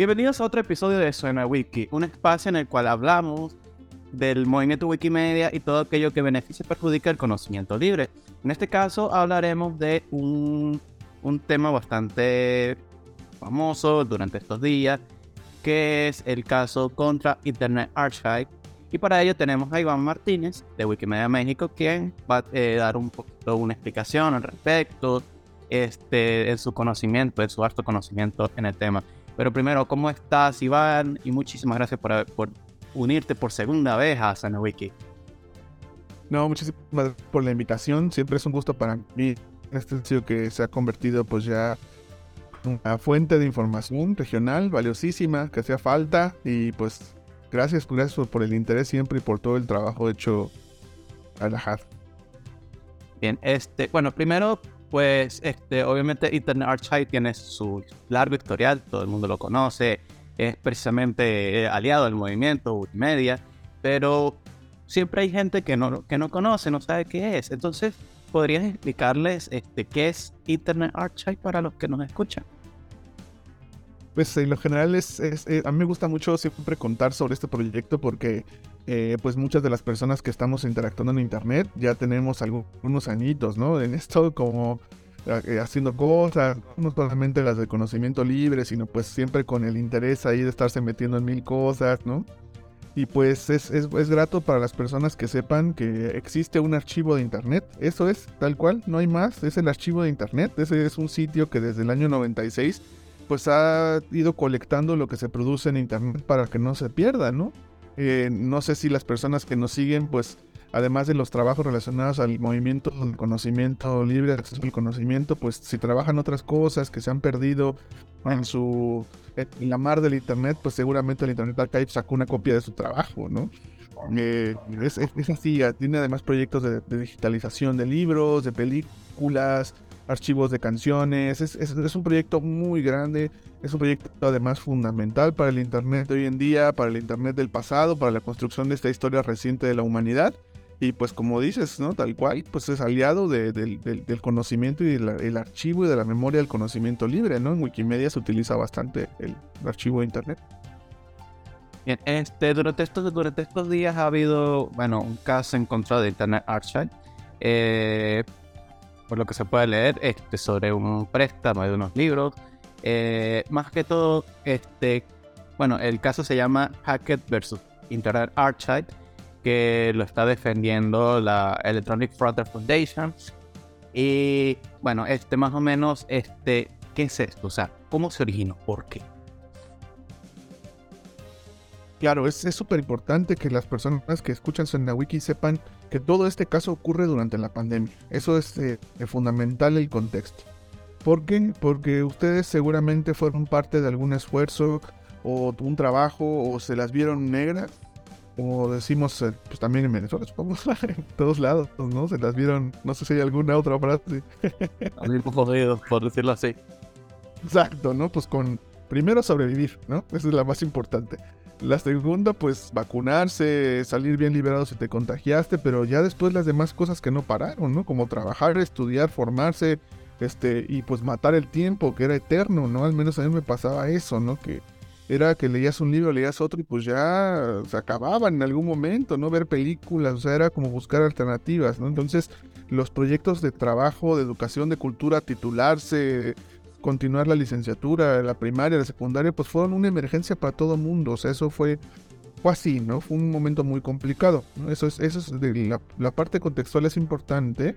Bienvenidos a otro episodio de Suena Wiki, un espacio en el cual hablamos del movimiento Wikimedia y todo aquello que beneficia y perjudica el conocimiento libre. En este caso hablaremos de un, un tema bastante famoso durante estos días, que es el caso contra Internet Archive. Y para ello tenemos a Iván Martínez de Wikimedia México, quien va a eh, dar un poquito una explicación al respecto, este, en su conocimiento, en su harto conocimiento en el tema. Pero primero, ¿cómo estás, Iván? Y muchísimas gracias por, por unirte por segunda vez a SanaWiki. No, muchísimas gracias por la invitación. Siempre es un gusto para mí este sitio que se ha convertido pues ya una fuente de información regional valiosísima que hacía falta y pues gracias, gracias por el interés siempre y por todo el trabajo hecho a la HAD. Bien, este, bueno, primero pues este, obviamente Internet Archive tiene su largo historial, todo el mundo lo conoce, es precisamente eh, aliado del movimiento Wikimedia, pero siempre hay gente que no, que no conoce, no sabe qué es. Entonces, ¿podrías explicarles este, qué es Internet Archive para los que nos escuchan? Pues en lo general es, eh, a mí me gusta mucho siempre contar sobre este proyecto porque eh, pues muchas de las personas que estamos interactuando en internet ya tenemos algunos añitos, ¿no? En esto como eh, haciendo cosas, no solamente las de conocimiento libre, sino pues siempre con el interés ahí de estarse metiendo en mil cosas, ¿no? Y pues es, es, es, grato para las personas que sepan que existe un archivo de internet. Eso es, tal cual, no hay más. Es el archivo de internet. Ese es un sitio que desde el año 96 pues ha ido colectando lo que se produce en internet para que no se pierda, ¿no? Eh, no sé si las personas que nos siguen, pues además de los trabajos relacionados al movimiento del conocimiento libre, acceso al conocimiento, pues si trabajan otras cosas que se han perdido en su en la mar del internet, pues seguramente el Internet Archive sacó una copia de su trabajo, ¿no? Eh, es, es, así, tiene además proyectos de, de digitalización de libros, de películas, archivos de canciones. Es, un proyecto muy grande, es un proyecto además fundamental para el Internet de hoy en día, para el Internet del pasado, para la construcción de esta historia reciente de la humanidad. Y pues como dices, ¿no? Tal cual, pues es aliado del conocimiento y el archivo y de la memoria del conocimiento libre, ¿no? En Wikimedia se utiliza bastante el, archivo de Internet. Bien, este, durante, estos, durante estos días ha habido, bueno, un caso en contra de Internet Archive. Eh, por lo que se puede leer, este, sobre un préstamo de unos libros. Eh, más que todo, este, bueno, el caso se llama Hackett versus Internet Archive, que lo está defendiendo la Electronic Frontier Foundation. Y bueno, este más o menos, este, ¿qué es esto? O sea, ¿cómo se originó? ¿Por qué? Claro, es súper importante que las personas que escuchan Wiki sepan que todo este caso ocurre durante la pandemia. Eso es eh, fundamental el contexto. ¿Por qué? Porque ustedes seguramente fueron parte de algún esfuerzo o un trabajo o se las vieron negras. Como decimos eh, pues también en Venezuela, supongo, en todos lados, ¿no? Se las vieron, no sé si hay alguna otra frase. un poco jodido, por decirlo así. Exacto, ¿no? Pues con primero sobrevivir, ¿no? Esa es la más importante. La segunda, pues vacunarse, salir bien liberado si te contagiaste, pero ya después las demás cosas que no pararon, ¿no? Como trabajar, estudiar, formarse, este, y pues matar el tiempo, que era eterno, ¿no? Al menos a mí me pasaba eso, ¿no? Que era que leías un libro, leías otro y pues ya se acababan en algún momento, ¿no? Ver películas, o sea, era como buscar alternativas, ¿no? Entonces, los proyectos de trabajo, de educación, de cultura, titularse, continuar la licenciatura, la primaria, la secundaria, pues fueron una emergencia para todo mundo. O sea, eso fue, así, ¿no? Fue un momento muy complicado. Eso es, eso es la, parte contextual es importante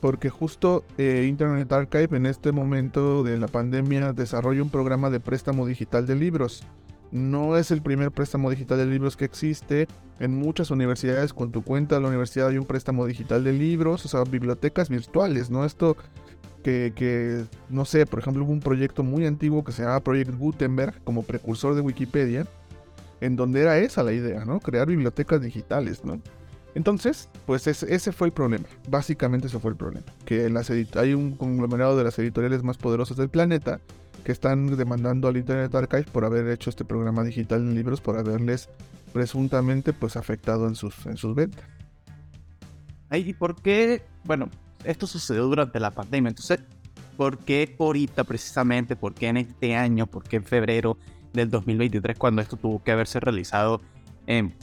porque justo eh, Internet Archive en este momento de la pandemia desarrolla un programa de préstamo digital de libros. No es el primer préstamo digital de libros que existe. En muchas universidades, con tu cuenta de la universidad hay un préstamo digital de libros, o sea, bibliotecas virtuales, ¿no? Esto que, no sé, por ejemplo, hubo un proyecto muy antiguo que se llamaba Project Gutenberg como precursor de Wikipedia, en donde era esa la idea, ¿no? Crear bibliotecas digitales, ¿no? Entonces, pues ese, fue el problema. Básicamente ese fue el problema. Que las hay un conglomerado de las editoriales más poderosas del planeta que están demandando al Internet Archive por haber hecho este programa digital en libros, por haberles presuntamente pues afectado en sus, en sus ventas. ¿Y por qué? Bueno, esto sucedió durante la pandemia. Entonces, ¿por qué ahorita precisamente? ¿Por qué en este año? ¿Por qué en febrero del 2023 cuando esto tuvo que haberse realizado en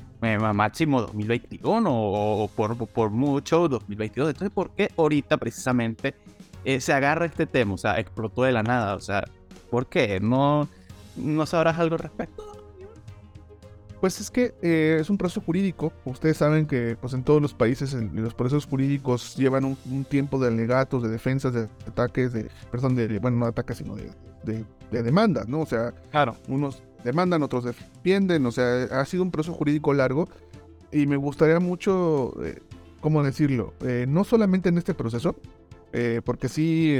máximo 2021 o, por, por mucho 2022. Entonces, ¿por qué ahorita precisamente eh, se agarra este tema? O sea, explotó de la nada. O sea, ¿por qué? ¿No, no sabrás algo al respecto? Pues es que eh, es un proceso jurídico. Ustedes saben que pues en todos los países los procesos jurídicos llevan un, tiempo de alegatos, de defensas, de ataques, de, perdón, de, bueno, no ataques, sino de, de, de demandas, ¿no? O sea, claro. unos demandan, otros defienden, o sea, ha sido un proceso jurídico largo y me gustaría mucho, eh, ¿cómo decirlo? Eh, no solamente en este proceso, eh, porque sí,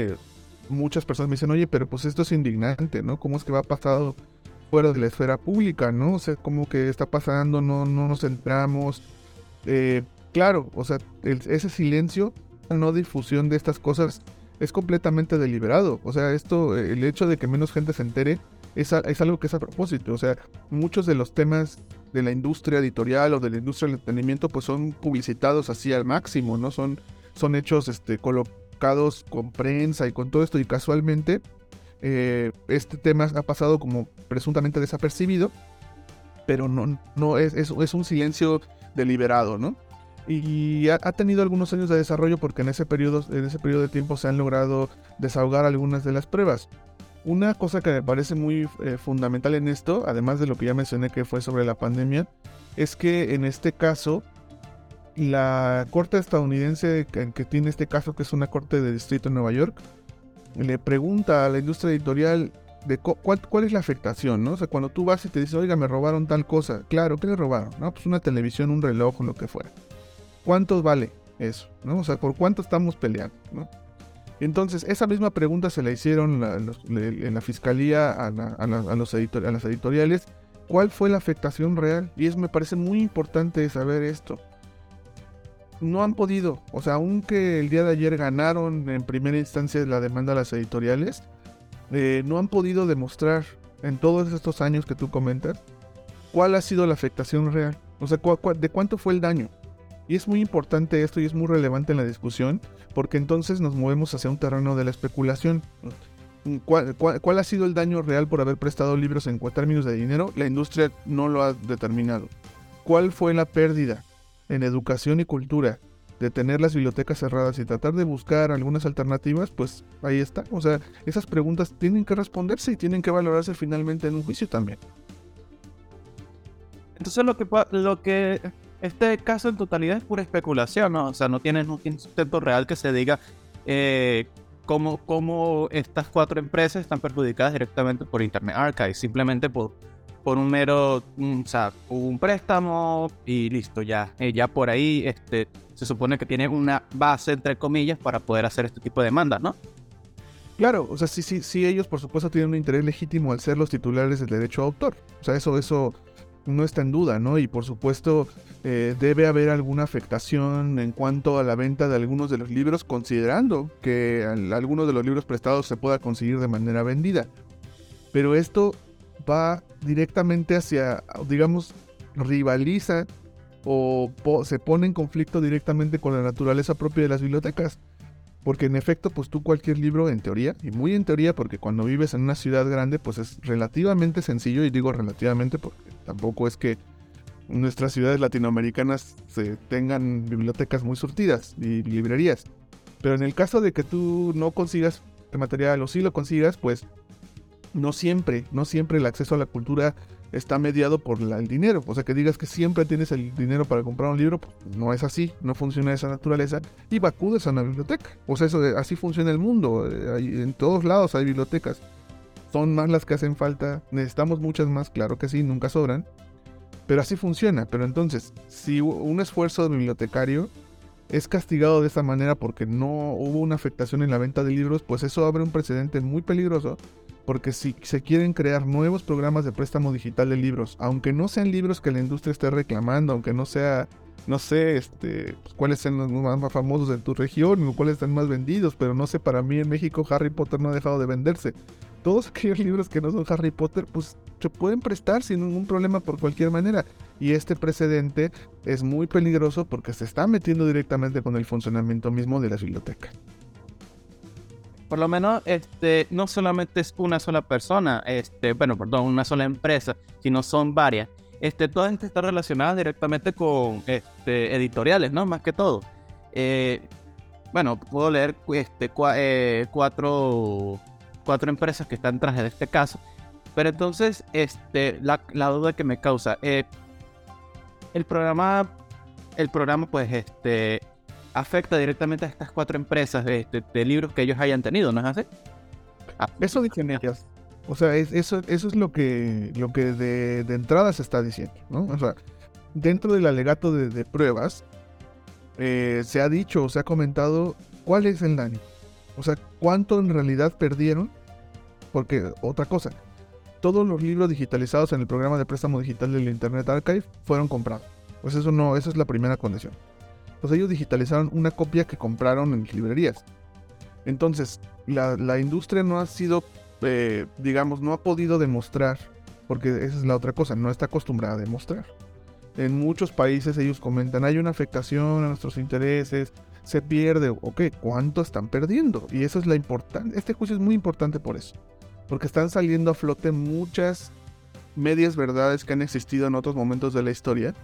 muchas personas me dicen, oye, pero pues esto es indignante, ¿no? ¿Cómo es que va pasado fuera de la esfera pública, ¿no? O sea, ¿cómo que está pasando? No, no nos centramos. claro, o sea, ese silencio, no difusión de estas cosas es completamente deliberado. O sea, esto, el hecho de que menos gente se entere, es, algo que es a propósito. O sea, muchos de los temas de la industria editorial o de la industria del entretenimiento pues son publicitados así al máximo, ¿no? Son, son hechos este, colocados con prensa y con todo esto y casualmente eh, este tema ha pasado como presuntamente desapercibido, pero no, no es, es, un silencio deliberado, ¿no? Y ha, tenido algunos años de desarrollo porque en ese periodo, en ese periodo de tiempo se han logrado desahogar algunas de las pruebas. Una cosa que me parece muy eh, fundamental en esto, además de lo que ya mencioné que fue sobre la pandemia, es que en este caso, la corte estadounidense que, tiene este caso, que es una corte de distrito en Nueva York, le pregunta a la industria editorial de cuál, cuál, es la afectación, ¿no? O sea, cuando tú vas y te dices, oiga, me robaron tal cosa, claro, ¿qué le robaron? No, pues una televisión, un reloj lo que fuera. ¿Cuánto vale eso? ¿no? O sea, ¿por cuánto estamos peleando? Entonces, esa misma pregunta se la hicieron en la fiscalía a, los a las editoriales. ¿Cuál fue la afectación real? Y es, me parece muy importante saber esto. No han podido, o sea, aunque el día de ayer ganaron en primera instancia la demanda a las editoriales, eh, no han podido demostrar en todos estos años que tú comentas cuál ha sido la afectación real. O sea, de cuánto fue el daño. Y es muy importante esto y es muy relevante en la discusión porque entonces nos movemos hacia un terreno de la especulación. ¿Cuál, ha sido el daño real por haber prestado libros en términos de dinero? La industria no lo ha determinado. ¿Cuál fue la pérdida en educación y cultura de tener las bibliotecas cerradas y tratar de buscar algunas alternativas? Pues ahí está. O sea, esas preguntas tienen que responderse y tienen que valorarse finalmente en un juicio también. Entonces lo que, lo que este caso en totalidad es pura especulación, ¿no? O sea, no tiene, un sustento real que se diga eh, cómo, cómo, estas cuatro empresas están perjudicadas directamente por Internet Archive, simplemente por, por un mero, o sea, un préstamo y listo, ya. Eh, ya por ahí este, se supone que tiene una base, entre comillas, para poder hacer este tipo de demandas, ¿no? Claro, o sea, sí, sí, sí, ellos por supuesto tienen un interés legítimo al ser los titulares del derecho a autor. O sea, eso, eso no está en duda, ¿no? Y por supuesto eh, debe haber alguna afectación en cuanto a la venta de algunos de los libros, considerando que algunos de los libros prestados se pueda conseguir de manera vendida. Pero esto va directamente hacia, digamos, rivaliza o se pone en conflicto directamente con la naturaleza propia de las bibliotecas. Porque en efecto, pues tú cualquier libro, en teoría, y muy en teoría, porque cuando vives en una ciudad grande, pues es relativamente sencillo, y digo relativamente porque tampoco es que nuestras ciudades latinoamericanas se tengan bibliotecas muy surtidas y librerías. Pero en el caso de que tú no consigas material o si lo consigas, pues no siempre, no siempre el acceso a la cultura está mediado por el dinero. O sea, que digas que siempre tienes el dinero para comprar un libro, pues no es así, no funciona de esa naturaleza. Y acudes a una biblioteca. O sea, eso así funciona el mundo. Eh, en todos lados hay bibliotecas. Son más las que hacen falta. Necesitamos muchas más, claro que sí, nunca sobran. Pero así funciona. Pero entonces, si un esfuerzo de bibliotecario es castigado de esta manera porque no hubo una afectación en la venta de libros, pues eso abre un precedente muy peligroso porque si se quieren crear nuevos programas de préstamo digital de libros, aunque no sean libros que la industria esté reclamando, aunque no sea, no sé, este, pues, cuáles son los más famosos de tu región o cuáles están más vendidos, pero no sé, para mí en México Harry Potter no ha dejado de venderse. Todos aquellos libros que no son Harry Potter, pues se pueden prestar sin ningún problema por cualquier manera. Y este precedente es muy peligroso porque se está metiendo directamente con el funcionamiento mismo de las bibliotecas. Por lo menos este, no solamente es una sola persona, este, bueno, perdón, una sola empresa, sino son varias. Este, todas estas están relacionadas directamente con este, editoriales, ¿no? Más que todo. Eh, bueno, puedo leer este, eh, cuatro, cuatro empresas que están tras de este caso. Pero entonces, este, la, duda que me causa, eh, el programa, el programa, pues, este, afecta directamente a estas cuatro empresas de, de, libros que ellos hayan tenido, ¿no es así? Ah, eso dicen ellas. O sea, eso, eso es lo que, lo que de, de, entrada se está diciendo, ¿no? O sea, dentro del alegato de, de pruebas, eh, se ha dicho o se ha comentado cuál es el daño. O sea, cuánto en realidad perdieron. Porque, otra cosa, todos los libros digitalizados en el programa de préstamo digital del Internet Archive fueron comprados. Pues eso no, esa es la primera condición. Pues ellos digitalizaron una copia que compraron en librerías. Entonces, la, industria no ha sido, eh, digamos, no ha podido demostrar, porque esa es la otra cosa, no está acostumbrada a demostrar. En muchos países ellos comentan, hay una afectación a nuestros intereses, se pierde, ok, ¿cuánto están perdiendo? Y eso es la importante, este juicio es muy importante por eso, porque están saliendo a flote muchas medias verdades que han existido en otros momentos de la historia,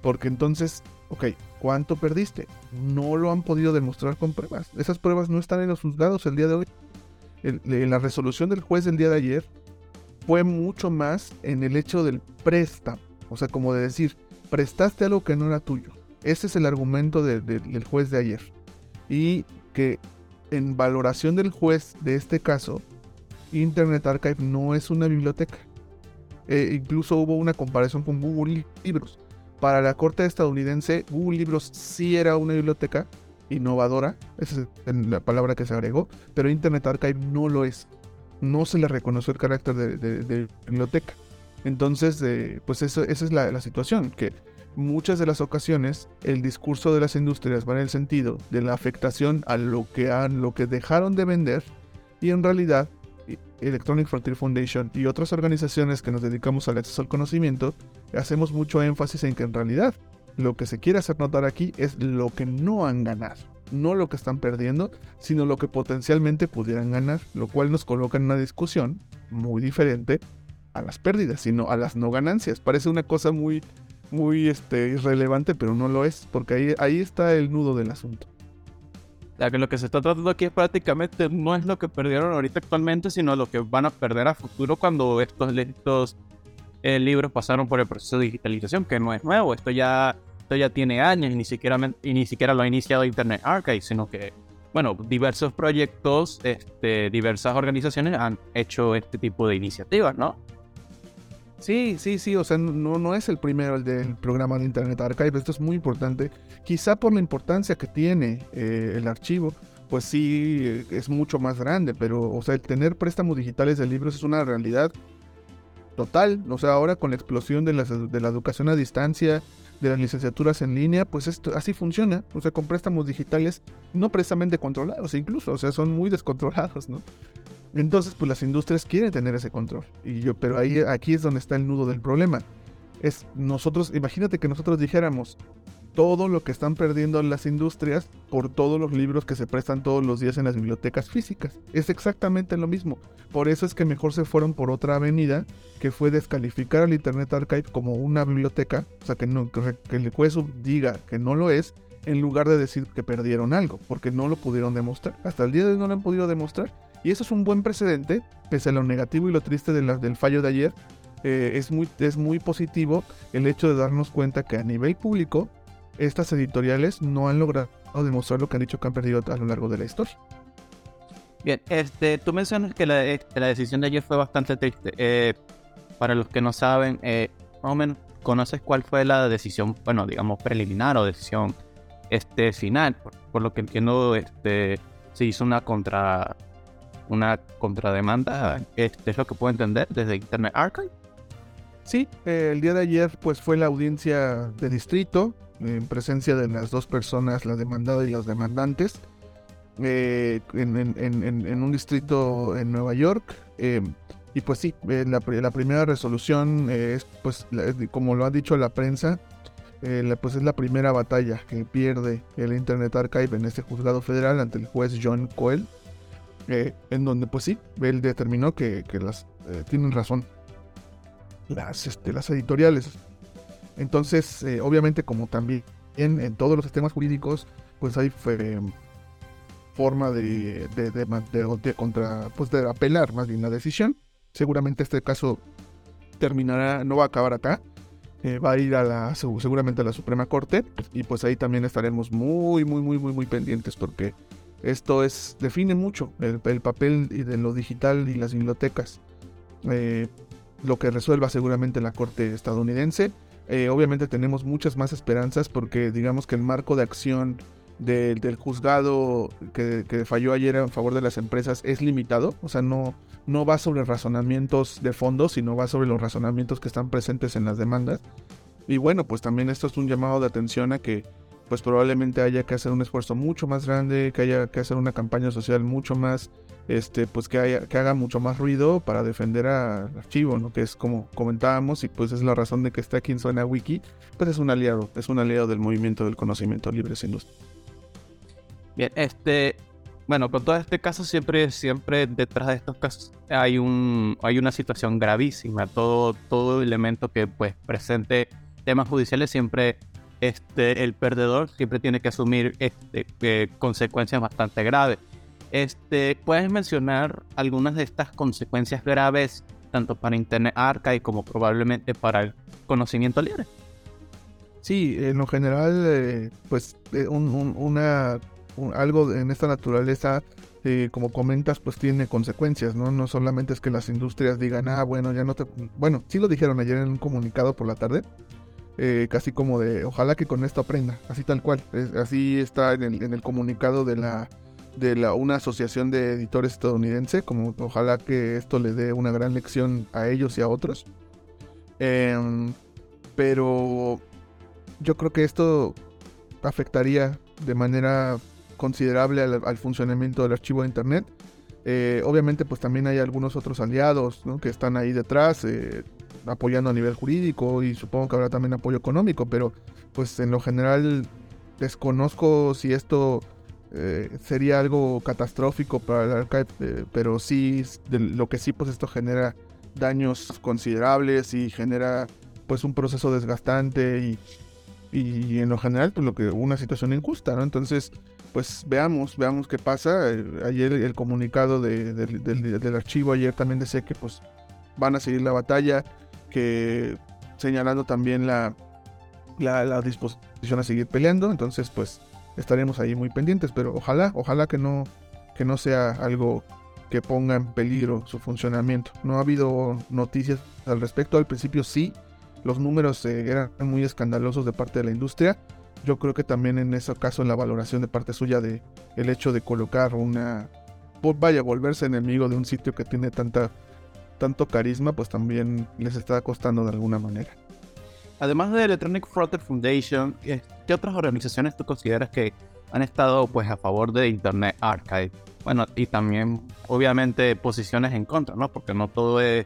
porque entonces Ok, ¿cuánto perdiste? No lo han podido demostrar con pruebas. Esas pruebas no están en los juzgados el día de hoy. En la resolución del juez del día de ayer fue mucho más en el hecho del préstamo. O sea, como de decir, prestaste algo que no era tuyo. Ese es el argumento del juez de ayer. Y que en valoración del juez de este caso, Internet Archive no es una biblioteca. Eh, incluso hubo una comparación con Google Libros para la corte estadounidense, Google Libros sí era una biblioteca innovadora, esa es la palabra que se agregó, pero Internet Archive no lo es. No se le reconoció el carácter de, biblioteca. Entonces, eh, pues eso, esa es la, situación, que muchas de las ocasiones el discurso de las industrias va en el sentido de la afectación a lo que, han, lo que dejaron de vender y en realidad Electronic Frontier Foundation y otras organizaciones que nos dedicamos al acceso al conocimiento, hacemos mucho énfasis en que en realidad lo que se quiere hacer notar aquí es lo que no han ganado. No lo que están perdiendo, sino lo que potencialmente pudieran ganar, lo cual nos coloca en una discusión muy diferente a las pérdidas, sino a las no ganancias. Parece una cosa muy, muy este, irrelevante, pero no lo es, porque ahí, ahí está el nudo del asunto lo que se está tratando aquí es prácticamente no es lo que perdieron ahorita actualmente, sino lo que van a perder a futuro cuando estos, estos eh, libros pasaron por el proceso de digitalización, que no es nuevo, esto ya, esto ya tiene años y ni siquiera, y ni siquiera lo ha iniciado Internet Archive, sino que, bueno, diversos proyectos, este, diversas organizaciones han hecho este tipo de iniciativas, ¿no? Sí, sí, sí, o sea, no, no es el primero el del programa de Internet Archive, esto es muy importante. Quizá por la importancia que tiene eh, el archivo, pues sí, eh, es mucho más grande, pero, o sea, el tener préstamos digitales de libros es una realidad total. O sea, ahora con la explosión de la, de la educación a distancia, de las licenciaturas en línea, pues esto así funciona. O sea, con préstamos digitales no precisamente controlados, incluso, o sea, son muy descontrolados, ¿no? Entonces, pues las industrias quieren tener ese control. Y yo, pero ahí, aquí es donde está el nudo del problema. Es nosotros, imagínate que nosotros dijéramos todo lo que están perdiendo las industrias por todos los libros que se prestan todos los días en las bibliotecas físicas. Es exactamente lo mismo. Por eso es que mejor se fueron por otra avenida, que fue descalificar al Internet Archive como una biblioteca, o sea, que, no, que el diga que no lo es, en lugar de decir que perdieron algo, porque no lo pudieron demostrar. Hasta el día de hoy no lo han podido demostrar. Y eso es un buen precedente, pese a lo negativo y lo triste del fallo de ayer. Eh, es, muy, es muy positivo el hecho de darnos cuenta que a nivel público, estas editoriales no han logrado demostrar lo que han dicho que han perdido a lo largo de la historia. Bien, este, tú mencionas que la, este, decisión de ayer fue bastante triste. Eh, para los que no saben, eh, más o menos, ¿conoces cuál fue la decisión, bueno, digamos, preliminar o decisión este, final? Por, por lo que entiendo, este, se hizo una contra una contrademanda, este es lo que puedo entender desde Internet Archive. Sí, el día de ayer pues fue la audiencia de distrito en presencia de las dos personas, la demandada y los demandantes, eh, en, un distrito en Nueva York. Eh, y pues sí, eh, la, primera resolución es, pues, como lo ha dicho la prensa, pues es la primera batalla que pierde el Internet Archive en este juzgado federal ante el juez John Coyle eh, en donde pues sí, él determinó que, las eh, tienen razón las, este, las editoriales. Entonces, eh, obviamente como también en, todos los sistemas jurídicos, pues hay forma de, de, contra, pues de apelar más bien la decisión. Seguramente este caso terminará, no va a acabar acá, va a ir a la, seguramente a la Suprema Corte y pues ahí también estaremos muy, muy, muy, muy, muy pendientes porque esto es, define mucho el, papel de lo digital y las bibliotecas. Eh, lo que resuelva seguramente la Corte estadounidense. Eh, obviamente tenemos muchas más esperanzas porque digamos que el marco de acción del juzgado que, falló ayer en favor de las empresas es limitado, o sea, no, no va sobre razonamientos de fondo, sino va sobre los razonamientos que están presentes en las demandas. Y bueno, pues también esto es un llamado de atención a que pues probablemente haya que hacer un esfuerzo mucho más grande, que haya que hacer una campaña social mucho más, este, pues que, haya, que haga mucho más ruido para defender al archivo, ¿no? Que es como comentábamos y pues es la razón de que está aquí en Zona Wiki, pues es un aliado, es un aliado del movimiento del conocimiento libre sin luz. Bien, este, bueno, con todo este caso siempre, siempre detrás de estos casos hay un, hay una situación gravísima. Todo, todo elemento que pues presente temas judiciales siempre este, el perdedor siempre tiene que asumir este, eh, consecuencias bastante graves. Este, ¿Puedes mencionar algunas de estas consecuencias graves, tanto para Internet Archive como probablemente para el conocimiento libre? Sí, en lo general, eh, pues eh, una, algo en esta naturaleza, como comentas, pues tiene consecuencias, ¿no? No solamente es que las industrias digan, ah, bueno, ya no te... Bueno, sí lo dijeron ayer en un comunicado por la tarde, eh, casi como de ojalá que con esto aprenda, así tal cual. así está en el, comunicado de la de la, una asociación de editores estadounidense, como ojalá que esto le dé una gran lección a ellos y a otros. Em, pero yo creo que esto afectaría de manera considerable al, funcionamiento del archivo de internet. Eh, obviamente pues también hay algunos otros aliados que están ahí detrás. Eh, apoyando a nivel jurídico y supongo que habrá también apoyo económico, pero pues en lo general desconozco si esto eh, sería algo catastrófico para el archive, eh, pero sí, lo que sí pues esto genera daños considerables y genera pues un proceso desgastante y, y en lo general pues lo que una situación injusta, ¿no? Entonces pues veamos, veamos qué pasa. Eh, ayer el comunicado del, del archivo ayer también decía que pues van a seguir la batalla que señalando también la, la, disposición a seguir peleando. Entonces, pues estaremos ahí muy pendientes, pero ojalá, ojalá que no, que no sea algo que ponga en peligro su funcionamiento. No ha habido noticias al respecto. Al principio sí, los números eh, eran muy escandalosos de parte de la industria. Yo creo que también en ese caso, en la valoración de parte suya de el hecho de colocar una, vaya, volverse enemigo de un sitio que tiene tanta tanto carisma, pues también les está costando de alguna manera. Además de Electronic Frontier Foundation, ¿qué otras organizaciones tú consideras que han estado pues a favor de Internet Archive? Bueno, y también obviamente posiciones en contra, ¿no? Porque no todo es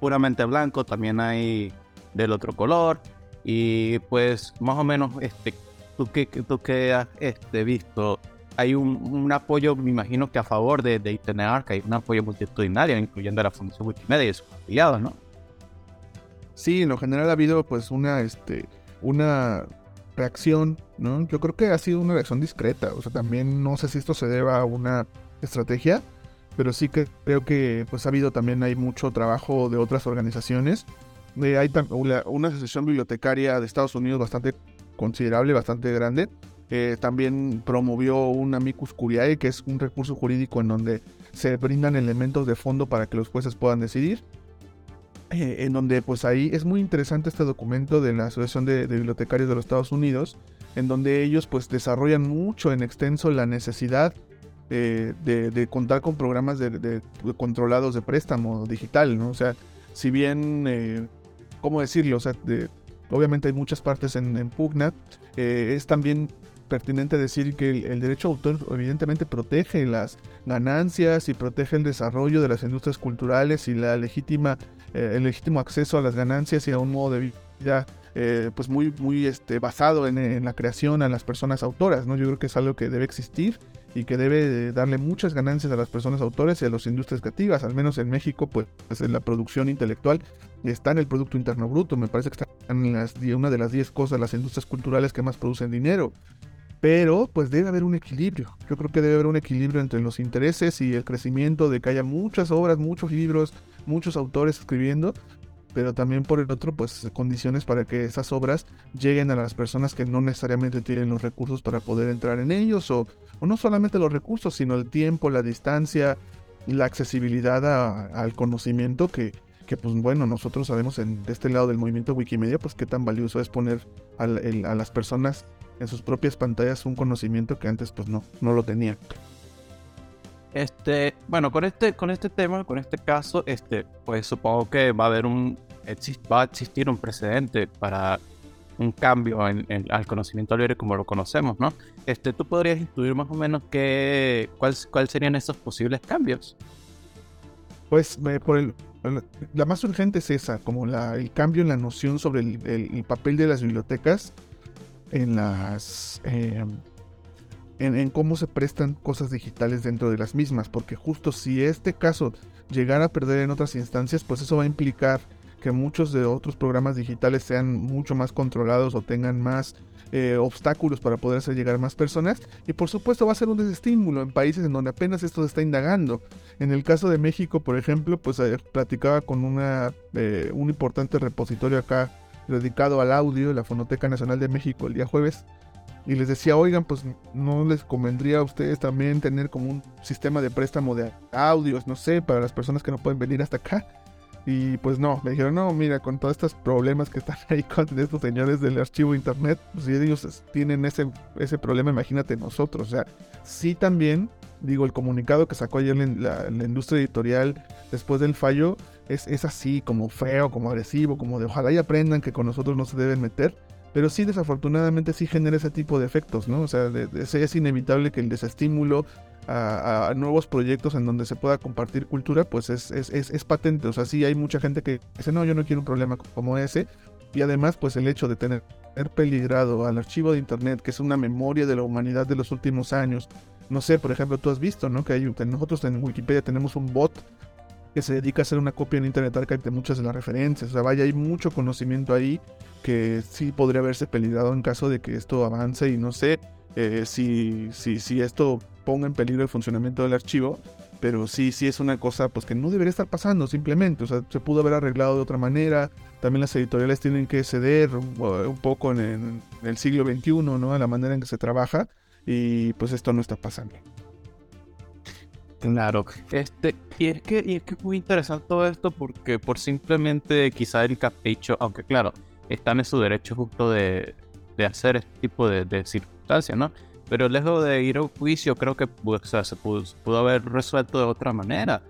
puramente blanco, también hay del otro color. Y pues más o menos, este, tú que, tú que has este, visto hay un, apoyo, me imagino que a favor de, de Internet hay un apoyo multitudinario, incluyendo a la Fundación Wikimedia y sus afiliados, ¿no? Sí, en lo general ha habido pues una, este, una reacción, ¿no? Yo creo que ha sido una reacción discreta, o sea, también no sé si esto se deba a una estrategia, pero sí que creo que pues ha habido también hay mucho trabajo de otras organizaciones. Eh, hay una asociación bibliotecaria de Estados Unidos bastante considerable, bastante grande, también promovió un amicus curiae, que es un recurso jurídico en donde se brindan elementos de fondo para que los jueces puedan decidir. Eh, en donde pues ahí es muy interesante este documento de la Asociación de, Bibliotecarios de los Estados Unidos, en donde ellos pues desarrollan mucho en extenso la necesidad eh, de, contar con programas de, controlados de préstamo digital, ¿no? O sea, si bien, eh, ¿cómo decirlo? O sea, obviamente hay muchas partes en, en es también pertinente decir que el, derecho a autor evidentemente protege las ganancias y protege el desarrollo de las industrias culturales y la legítima, eh, el legítimo acceso a las ganancias y a un modo de vida eh, pues muy, muy este, basado en, la creación a las personas autoras, ¿no? Yo creo que es algo que debe existir y que debe darle muchas ganancias a las personas autores y a las industrias creativas, al menos en México, pues, pues en la producción intelectual está en el Producto Interno Bruto, me parece que está en las, una de las 10 cosas, las industrias culturales que más producen dinero. Pero pues debe haber un equilibrio. Yo creo que debe haber un equilibrio entre los intereses y el crecimiento de que haya muchas obras, muchos libros, muchos autores escribiendo, pero también por el otro, pues condiciones para que esas obras lleguen a las personas que no necesariamente tienen los recursos para poder entrar en ellos, o, no solamente los recursos, sino el tiempo, la distancia, la accesibilidad al conocimiento que, que, pues bueno, nosotros sabemos en, de este lado del movimiento Wikimedia, pues qué tan valioso es poner a las personas en sus propias pantallas un conocimiento que antes pues no, no lo tenían. Este, bueno, con este, con este tema, con este caso, este, pues supongo que va a haber un, va a existir un precedente para un cambio en, al conocimiento libre como lo conocemos, ¿no? Este, ¿tú podrías intuir más o menos qué, cuáles cuál serían esos posibles cambios? Pues por el, la más urgente es esa, como la, el cambio en la noción sobre el papel de las bibliotecas en las em, en, cómo se prestan cosas digitales dentro de las mismas, porque justo si este caso llegara a perder en otras instancias, pues eso va a implicar que muchos de otros programas digitales sean mucho más controlados o tengan más eh, obstáculos para poder hacer llegar más personas y por supuesto va a ser un desestímulo en países en donde apenas esto se está indagando. En el caso de México, por ejemplo, pues eh, platicaba con una, eh, un importante repositorio acá dedicado al audio la Fonoteca Nacional de México el día jueves. Y les decía, oigan, pues no les convendría a ustedes también tener como un sistema de préstamo de audios, no sé, para las personas que no pueden venir hasta acá. Y pues no, me dijeron, no, mira, con todos estos problemas que están ahí con estos señores del archivo internet, pues si ellos tienen ese, ese problema, imagínate nosotros. O sea, sí también, digo, el comunicado que sacó ayer la, la industria editorial después del fallo, es, así, como feo, como agresivo, como de ojalá y aprendan que con nosotros no se deben meter. Pero sí, desafortunadamente, sí genera ese tipo de efectos, ¿no? O sea, es inevitable que el desestímulo a, nuevos proyectos en donde se pueda compartir cultura, pues es, es, es, patente. O sea, sí hay mucha gente que dice, no, yo no quiero un problema como ese. Y además, pues el hecho de tener peligrado al archivo de Internet, que es una memoria de la humanidad de los últimos años. No sé, por ejemplo, tú has visto, ¿no? Que hay, nosotros en Wikipedia tenemos un bot que se dedica a hacer una copia en Internet Archive de muchas de las referencias. O sea, vaya, hay mucho conocimiento ahí que sí podría haberse peligrado en caso de que esto avance y no sé eh, si, si, esto ponga en peligro el funcionamiento del archivo, pero sí, sí es una cosa pues que no debería estar pasando simplemente, o sea, se pudo haber arreglado de otra manera, también las editoriales tienen que ceder un, poco en, en, el siglo XXI, ¿no? A la manera en que se trabaja y pues esto no está pasando. Claro, este, y es que, y es que es muy interesante todo esto porque por simplemente quizá el capricho, aunque claro, están en su derecho justo de, de hacer este tipo de, circunstancias, ¿no? Pero lejos de ir a un juicio, creo que se pudo, pudo, haber resuelto de otra manera.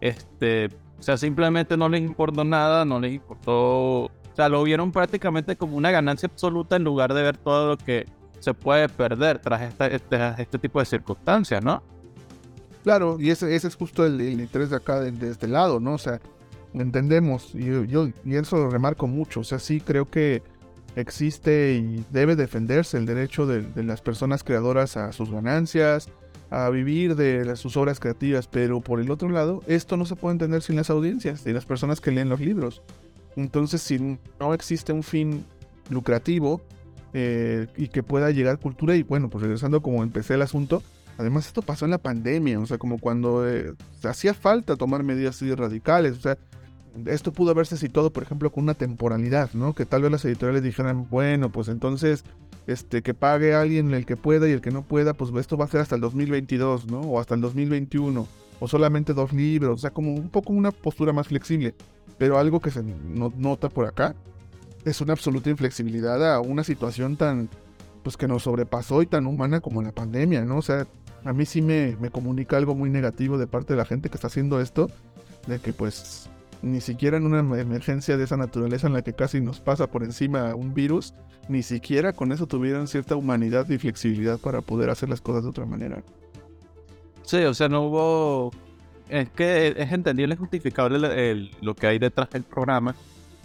Este, o sea, simplemente no les importó nada, no les importó. O sea, lo vieron prácticamente como una ganancia absoluta en lugar de ver todo lo que se puede perder tras este, este tipo de circunstancias, ¿no? Claro, y ese, es justo el, interés de acá, de, este lado, ¿no? O sea, entendemos, y yo, y eso lo remarco mucho, o sea, sí creo que existe y debe defenderse el derecho de, las personas creadoras a sus ganancias, a vivir de sus obras creativas, pero por el otro lado, esto no se puede entender sin las audiencias, sin las personas que leen los libros. Entonces, si no existe un fin lucrativo eh, y que pueda llegar cultura, y bueno, pues regresando como empecé el asunto, Además, esto pasó en la pandemia, o sea, como cuando eh, hacía falta tomar medidas así radicales, o sea, esto pudo haberse situado, por ejemplo, con una temporalidad, ¿no? Que tal vez las editoriales dijeran, bueno, pues entonces, este, que pague alguien el que pueda y el que no pueda, pues esto va a ser hasta el 2022, ¿no? O hasta el 2021, o solamente dos libros, o sea, como un poco una postura más flexible. Pero algo que se nota por acá es una absoluta inflexibilidad a una situación tan, pues que nos sobrepasó y tan humana como la pandemia, ¿no? O sea, a mí sí me, comunica algo muy negativo de parte de la gente que está haciendo esto, de que pues ni siquiera en una emergencia de esa naturaleza en la que casi nos pasa por encima un virus, ni siquiera con eso tuvieron cierta humanidad y flexibilidad para poder hacer las cosas de otra manera. Sí, o sea, no hubo... Es que es entendible, es justificable lo que hay detrás del programa,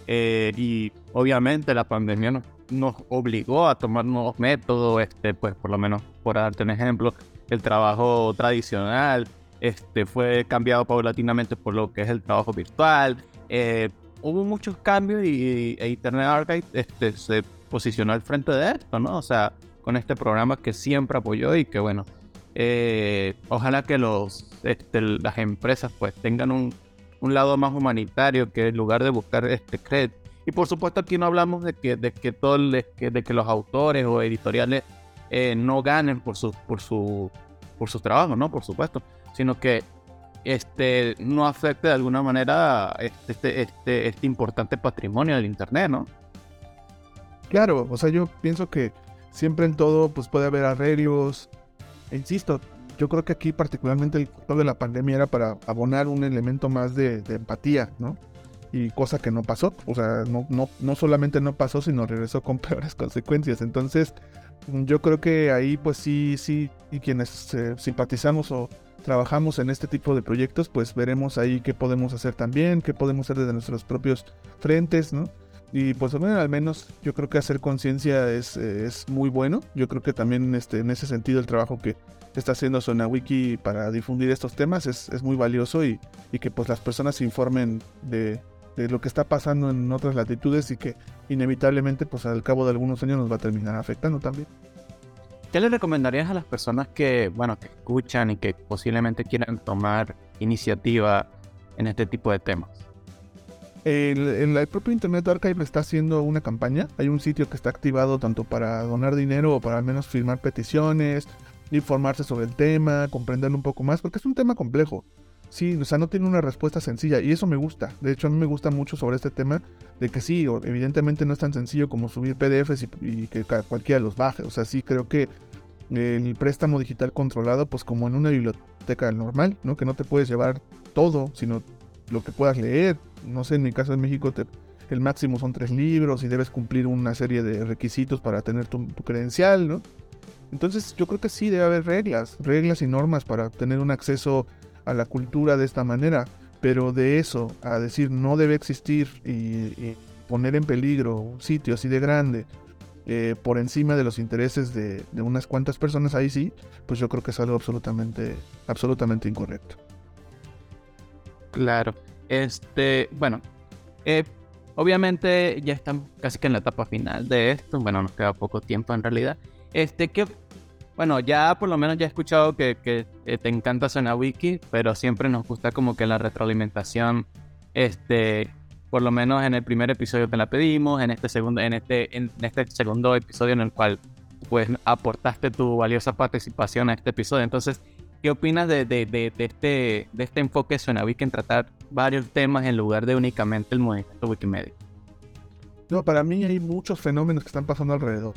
eh, y obviamente la pandemia nos, nos, obligó a tomar nuevos métodos, este, pues por lo menos por darte un ejemplo, el trabajo tradicional este, fue cambiado paulatinamente por lo que es el trabajo virtual. Eh, hubo muchos cambios y, e Internet Archive este, se posicionó al frente de esto, ¿no? O sea, con este programa que siempre apoyó y que bueno, eh, ojalá que los, este, las empresas pues tengan un, un, lado más humanitario que en lugar de buscar este crédito. Y por supuesto aquí no hablamos de que, de que, todo de que, los autores o editoriales eh, no ganen por su, por su, por sus trabajos, ¿no? Por supuesto, sino que este, no afecte de alguna manera este, este, este, este importante patrimonio del Internet, ¿no? Claro, o sea, yo pienso que siempre en todo pues puede haber arreglos, insisto, yo creo que aquí particularmente el costo de la pandemia era para abonar un elemento más de, empatía, ¿no? Y cosa que no pasó, o sea, no, no, no solamente no pasó, sino regresó con peores consecuencias. Entonces, yo creo que ahí pues sí, sí, y quienes eh, simpatizamos o trabajamos en este tipo de proyectos, pues veremos ahí qué podemos hacer también, qué podemos hacer desde nuestros propios frentes, ¿no? Y pues bueno, al menos yo creo que hacer conciencia es, es, muy bueno. Yo creo que también este, en ese sentido el trabajo que está haciendo Wiki para difundir estos temas es, es muy valioso y, y, que pues las personas se informen de, de, lo que está pasando en otras latitudes y que inevitablemente pues al cabo de algunos años nos va a terminar afectando también. ¿Qué le recomendarías a las personas que, bueno, que escuchan y que posiblemente quieran tomar iniciativa en este tipo de temas? El, el, propio Internet Archive está haciendo una campaña. Hay un sitio que está activado tanto para donar dinero o para al menos firmar peticiones, informarse sobre el tema, comprenderlo un poco más, porque es un tema complejo. Sí, o sea, no tiene una respuesta sencilla y eso me gusta. De hecho, a mí me gusta mucho sobre este tema de que sí, evidentemente no es tan sencillo como subir PDFs y, que cualquiera los baje. O sea, sí creo que el préstamo digital controlado, pues como en una biblioteca normal, ¿no? Que no te puedes llevar todo, sino lo que puedas leer. No sé, en mi caso en México el máximo son tres libros y debes cumplir una serie de requisitos para tener tu, credencial, ¿no? Entonces yo creo que sí debe haber reglas, reglas y normas para tener un acceso a la cultura de esta manera. Pero de eso a decir no debe existir y, poner en peligro un sitio así de grande eh, por encima de los intereses de, de, unas cuantas personas, ahí sí, pues yo creo que es algo absolutamente, absolutamente incorrecto. Claro. Este, bueno, eh, obviamente ya estamos casi que en la etapa final de esto. Bueno, nos queda poco tiempo en realidad. Este, que, bueno, ya por lo menos ya he escuchado que, eh, te encanta Wiki, pero siempre nos gusta como que la retroalimentación, este, por lo menos en el primer episodio te la pedimos, en este segundo, en este, en este segundo episodio en el cual pues aportaste tu valiosa participación a este episodio. Entonces, ¿Qué opinas de, de, de, este, de este enfoque de Wiki en tratar varios temas en lugar de únicamente el movimiento Wikimedia? No, para mí hay muchos fenómenos que están pasando alrededor.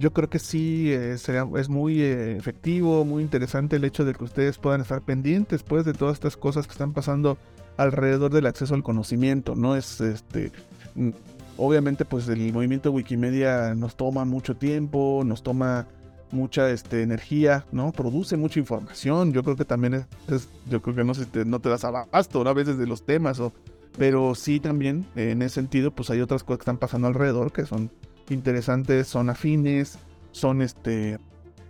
Yo creo que sí eh, es muy eh, efectivo, muy interesante el hecho de que ustedes puedan estar pendientes pues, de todas estas cosas que están pasando alrededor del acceso al conocimiento. No es este. Mm, obviamente, pues el movimiento Wikimedia nos toma mucho tiempo, nos toma mucha este, energía, ¿no? Produce mucha información. Yo creo que también es, yo creo que no, te, no te das abasto a veces de los temas, o, pero sí también en ese sentido, pues hay otras cosas que están pasando alrededor que son interesantes, son afines, son este,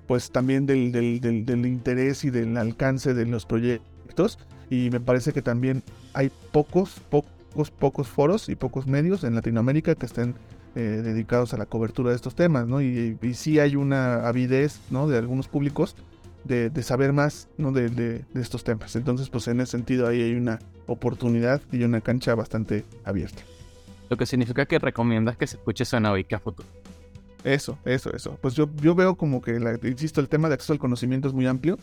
pues también del, del, del, interés y del alcance de los proyectos. Y me parece que también hay pocos, pocos, pocos foros y pocos medios en Latinoamérica que estén eh, dedicados a la cobertura de estos temas, ¿no? Y, y, sí hay una avidez, ¿no? De algunos públicos de, saber más, ¿no? De, estos temas. Entonces, pues en ese sentido ahí hay una oportunidad y una cancha bastante abierta. Lo que significa que recomiendas que se escuche Wiki a futuro. Eso, eso, eso. Pues yo, yo veo como que, insisto, el tema de acceso al conocimiento es muy amplio.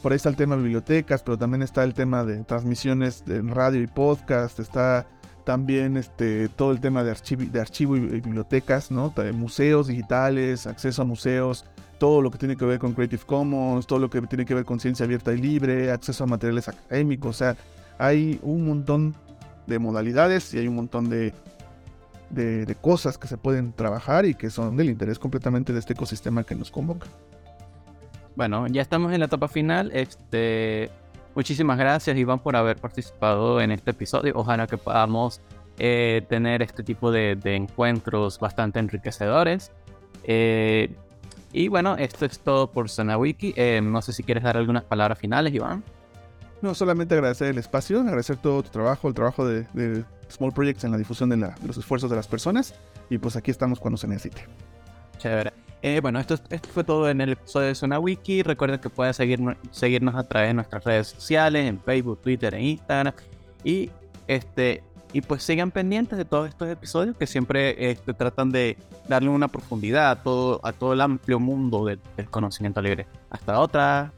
Por ahí está el tema de bibliotecas, pero también está el tema de transmisiones en radio y podcast, está también este, todo el tema de, archivo, de archivo y, bibliotecas, ¿no? museos digitales, acceso a museos, todo lo que tiene que ver con Creative Commons, todo lo que tiene que ver con ciencia abierta y libre, acceso a materiales académicos, o sea, hay un montón de modalidades y hay un montón de, de, cosas que se pueden trabajar y que son del interés completamente de este ecosistema que nos convoca. Bueno, ya estamos en la etapa final. Este, Muchísimas gracias, Iván, por haber participado en este episodio. Ojalá que podamos eh, tener este tipo de, encuentros bastante enriquecedores. Eh, y bueno, esto es todo por SonaWiki. Eh, no sé si quieres dar algunas palabras finales, Iván. No, solamente agradecer el espacio, agradecer todo tu trabajo, el trabajo de, Small Projects en la difusión de, los esfuerzos de las personas. Y pues aquí estamos cuando se necesite. Chévere. bueno, esto, fue todo en el episodio de SonaWiki. Recuerden que pueden seguirnos a través de nuestras redes sociales, en Facebook, Twitter e Instagram. Y este, y pues sigan pendientes de todos estos episodios que siempre este, tratan de darle una profundidad a todo el amplio mundo del conocimiento libre. Hasta otra.